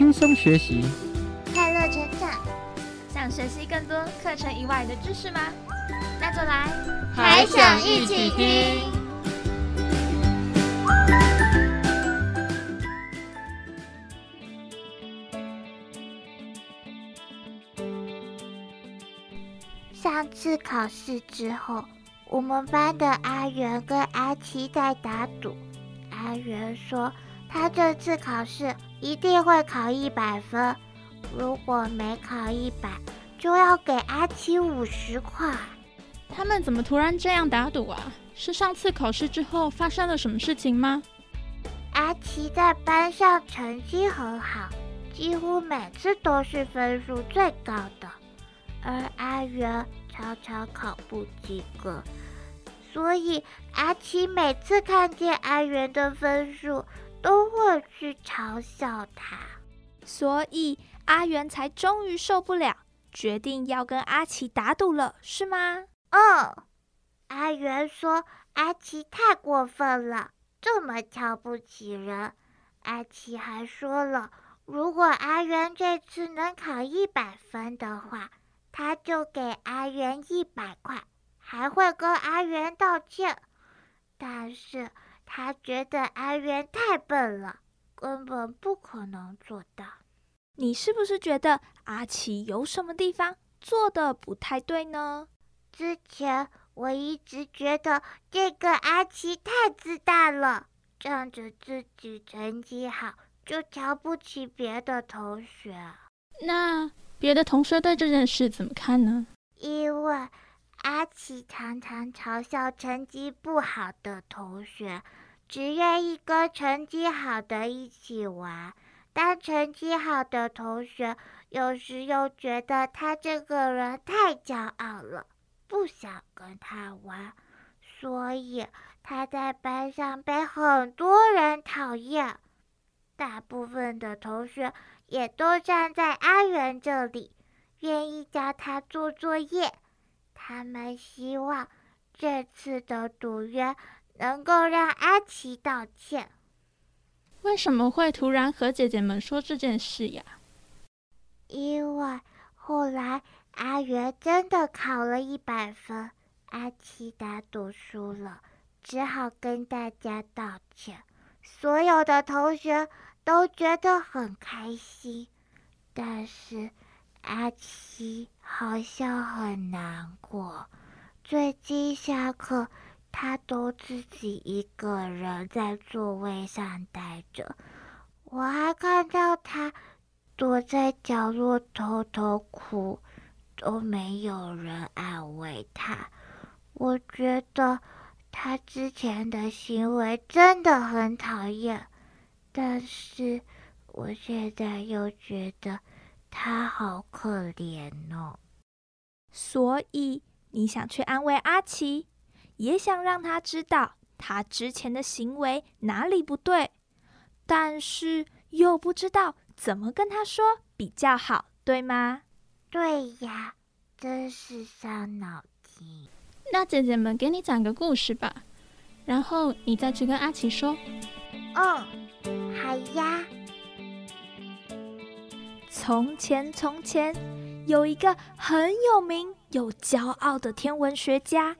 轻松学习，快乐成长。想学习更多课程以外的知识吗？那就来还想一起听。上次考试之后，我们班的阿元跟阿奇在打赌。阿元说他这次考试一定会考一百分，如果没考一百，就要给阿奇五十块。他们怎么突然这样打赌啊？是上次考试之后发生了什么事情吗？阿奇在班上成绩很好，几乎每次都是分数最高的。而阿元常常考不及格，所以阿奇每次看见阿元的分数，都会去嘲笑他。所以阿元才终于受不了，决定要跟阿奇打赌了，是吗？嗯，阿元说阿奇太过分了，这么瞧不起人。阿奇还说了，如果阿元这次能考一百分的话。他就给阿元一百块，还会跟阿元道歉。但是他觉得阿元太笨了，根本不可能做到。你是不是觉得阿奇有什么地方做的不太对呢？之前我一直觉得这个阿奇太自大了，仗着自己成绩好就瞧不起别的同学。那？别的同学对这件事怎么看呢？因为阿奇常常嘲笑成绩不好的同学，只愿意跟成绩好的一起玩。但成绩好的同学有时又觉得他这个人太骄傲了，不想跟他玩，所以他在班上被很多人讨厌。大部分的同学。也都站在阿元这里，愿意教他做作业。他们希望这次的赌约能够让阿奇道歉。为什么会突然和姐姐们说这件事呀？因为后来阿元真的考了一百分，阿奇打赌输了，只好跟大家道歉。所有的同学。都觉得很开心，但是阿奇好像很难过。最近下课，他都自己一个人在座位上待着。我还看到他躲在角落偷偷哭，都没有人安慰他。我觉得他之前的行为真的很讨厌。但是我现在又觉得他好可怜哦，所以你想去安慰阿奇，也想让他知道他之前的行为哪里不对，但是又不知道怎么跟他说比较好，对吗？对呀，真是伤脑筋。那姐姐们给你讲个故事吧，然后你再去跟阿奇说。嗯。好呀。从前，从前有一个很有名又骄傲的天文学家，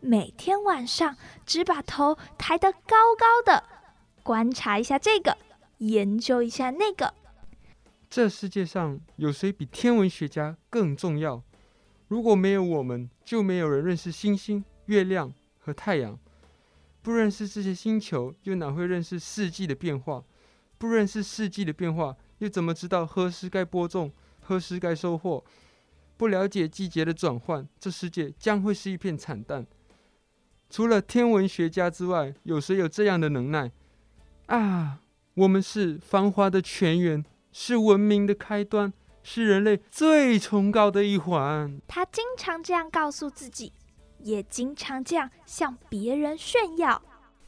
每天晚上只把头抬得高高的，观察一下这个，研究一下那个。这世界上有谁比天文学家更重要？如果没有我们，就没有人认识星星、月亮和太阳。不认识这些星球，又哪会认识四季的变化？不认识四季的变化，又怎么知道何时该播种，何时该收获？不了解季节的转换，这世界将会是一片惨淡。除了天文学家之外，有谁有这样的能耐？啊，我们是繁华的泉源，是文明的开端，是人类最崇高的一环。他经常这样告诉自己，也经常这样向别人炫耀。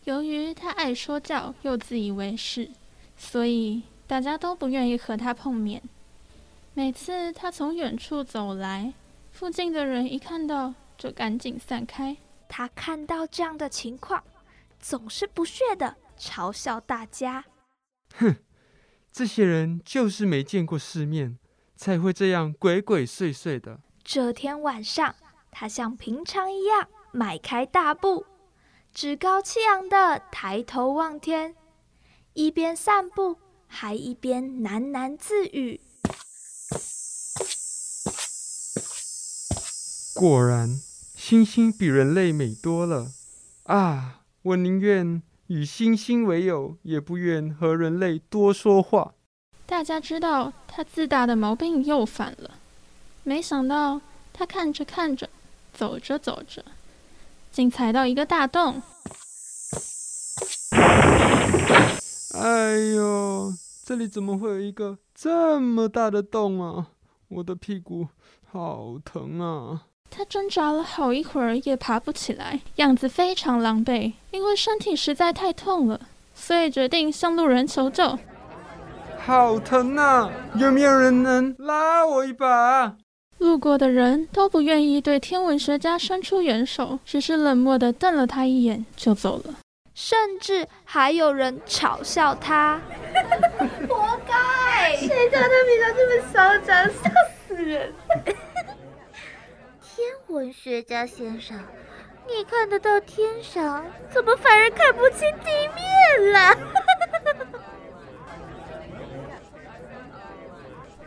由于他爱说教，又自以为是。所以大家都不愿意和他碰面。每次他从远处走来，附近的人一看到就赶紧散开。他看到这样的情况，总是不屑的嘲笑大家：“哼，这些人就是没见过世面，才会这样鬼鬼祟祟的。这天晚上，他像平常一样迈开大步，趾高气扬的抬头望天，一边散步还一边喃喃自语。果然，星星比人类美多了啊！我宁愿与星星为友，也不愿和人类多说话。大家知道他自大的毛病又犯了。没想到他看着看着，走着走着，竟踩到一个大洞。哎呦，这里怎么会有一个这么大的洞啊？我的屁股好疼啊！他挣扎了好一会儿，也爬不起来，样子非常狼狈。因为身体实在太痛了，所以决定向路人求救。好疼啊！有没有人能拉我一把？路过的人都不愿意对天文学家伸出援手，只是冷漠地瞪了他一眼就走了。甚至还有人嘲笑他：“ 活该！谁叫他平常这么嚣张，笑死人！”文学家先生，你看得到天上，怎么反而看不清地面了？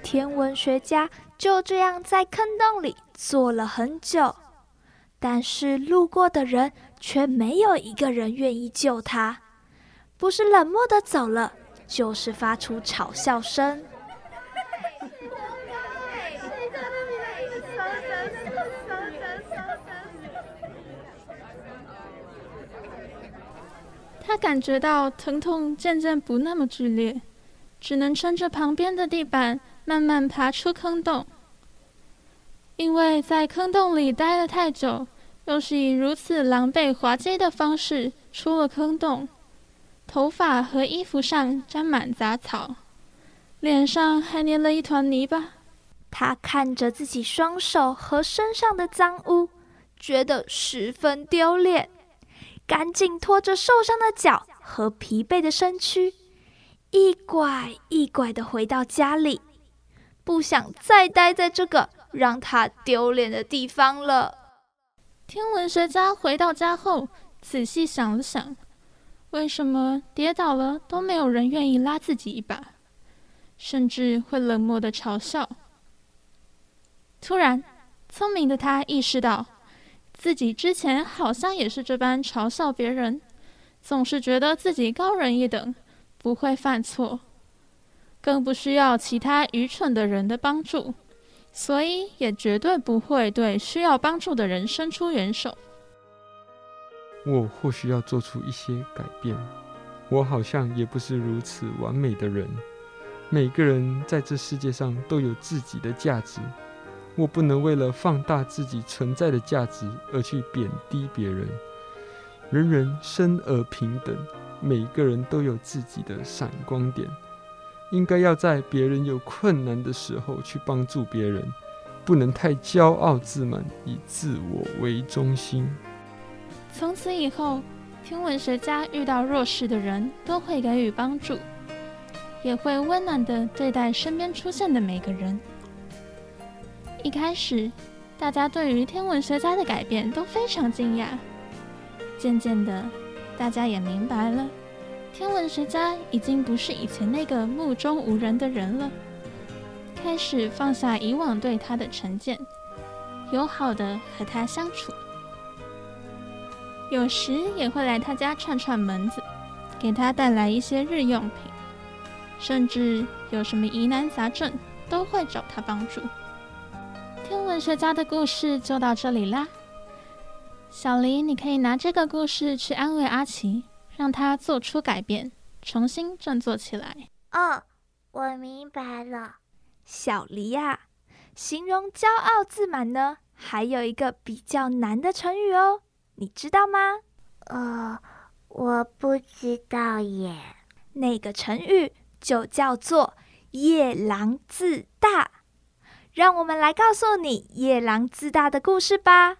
天文学家就这样在坑洞里坐了很久，但是路过的人却没有一个人愿意救他，不是冷漠的走了，就是发出嘲笑声。他感觉到疼痛渐渐不那么剧烈，只能撑着旁边的地板慢慢爬出坑洞。因为在坑洞里待了太久，又是以如此狼狈滑稽的方式出了坑洞，头发和衣服上沾满杂草，脸上还粘了一团泥巴。他看着自己双手和身上的脏污，觉得十分丢脸。赶紧拖着受伤的脚和疲惫的身躯，一拐一拐的回到家里，不想再待在这个让他丢脸的地方了。天文学家回到家后，仔细想了想，为什么跌倒了都没有人愿意拉自己一把，甚至会冷漠的嘲笑？突然，聪明的他意识到。自己之前好像也是这般嘲笑别人，总是觉得自己高人一等，不会犯错，更不需要其他愚蠢的人的帮助，所以也绝对不会对需要帮助的人伸出援手。我或许要做出一些改变。我好像也不是如此完美的人。每个人在这世界上都有自己的价值。我不能为了放大自己存在的价值而去贬低别人。人人生而平等，每个人都有自己的闪光点，应该要在别人有困难的时候去帮助别人，不能太骄傲自满，以自我为中心。从此以后，天文学家遇到弱势的人都会给予帮助，也会温暖的对待身边出现的每个人。一开始，大家对于天文学家的改变都非常惊讶。渐渐的，大家也明白了，天文学家已经不是以前那个目中无人的人了，开始放下以往对他的成见，友好的和他相处。有时也会来他家串串门子，给他带来一些日用品，甚至有什么疑难杂症，都会找他帮助。天文学家的故事就到这里啦，小黎，你可以拿这个故事去安慰阿奇，让他做出改变，重新振作起来。哦，我明白了，小黎呀，形容骄傲自满呢，还有一个比较难的成语哦，你知道吗？呃，我不知道耶。那个成语就叫做夜郎自大。让我们来告诉你夜郎自大的故事吧。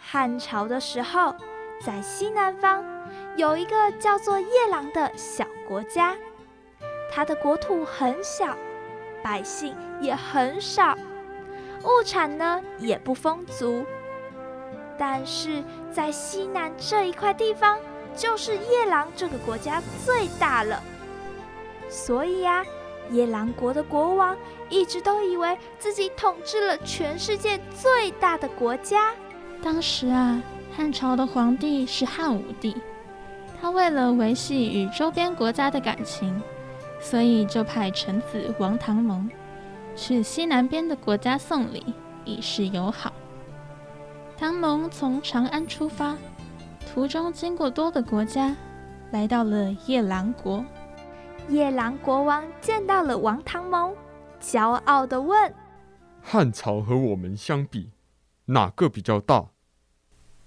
汉朝的时候，在西南方有一个叫做夜郎的小国家，它的国土很小，百姓也很少，物产呢也不丰足。但是在西南这一块地方，就是夜郎这个国家最大了，所以呀。夜郎国的国王一直都以为自己统治了全世界最大的国家。当时啊，汉朝的皇帝是汉武帝，他为了维系与周边国家的感情，所以就派臣子王唐蒙去西南边的国家送礼，以示友好。唐蒙从长安出发，途中经过多个国家，来到了夜郎国。夜郎国王见到了王唐蒙，骄傲地问：“汉朝和我们相比，哪个比较大？”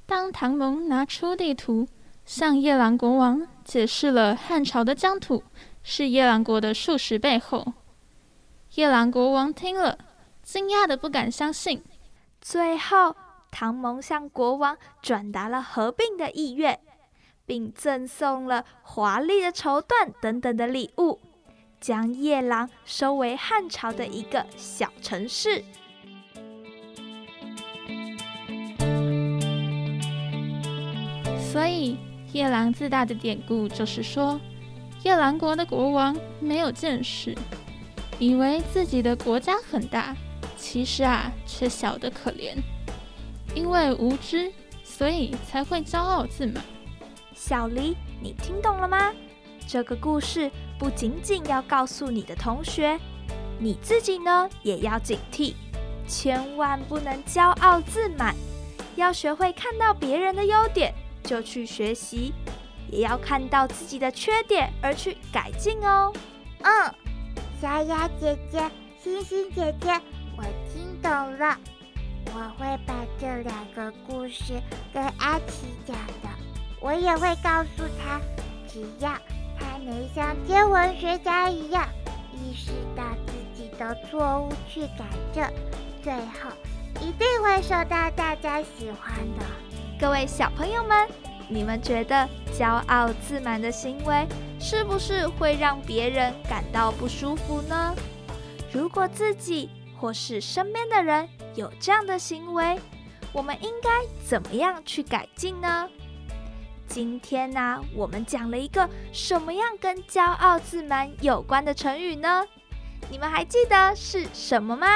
当唐蒙拿出地图，向夜郎国王解释了汉朝的疆土是夜郎国的数十倍后，夜郎国王听了，惊讶的不敢相信。最后，唐蒙向国王转达了合并的意愿。并赠送了华丽的绸缎等等的礼物，将夜郎收为汉朝的一个小城市。所以，夜郎自大的典故就是说，夜郎国的国王没有见识，以为自己的国家很大，其实啊，却小得可怜。因为无知，所以才会骄傲自满。小黎，你听懂了吗？这个故事不仅仅要告诉你的同学，你自己呢也要警惕，千万不能骄傲自满，要学会看到别人的优点就去学习，也要看到自己的缺点而去改进哦。嗯，小雅姐姐、星星姐姐，我听懂了，我会把这两个故事跟阿奇讲的。我也会告诉他，只要他能像天文学家一样意识到自己的错误去改正，最后一定会受到大家喜欢的。各位小朋友们，你们觉得骄傲自满的行为是不是会让别人感到不舒服呢？如果自己或是身边的人有这样的行为，我们应该怎么样去改进呢？今天呢，我们讲了一个什么样跟骄傲自满有关的成语呢？你们还记得是什么吗？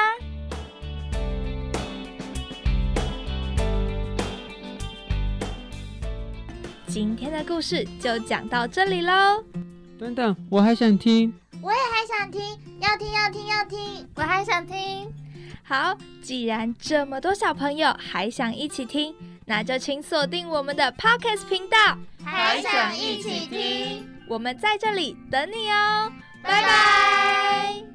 今天的故事就讲到这里喽。等等，我还想听。我也还想听，要听要听要听，我还想听。好，既然这么多小朋友还想一起听。那就请锁定我们的 Podcast 频道，还想一起听？我们在这里等你哦，拜拜。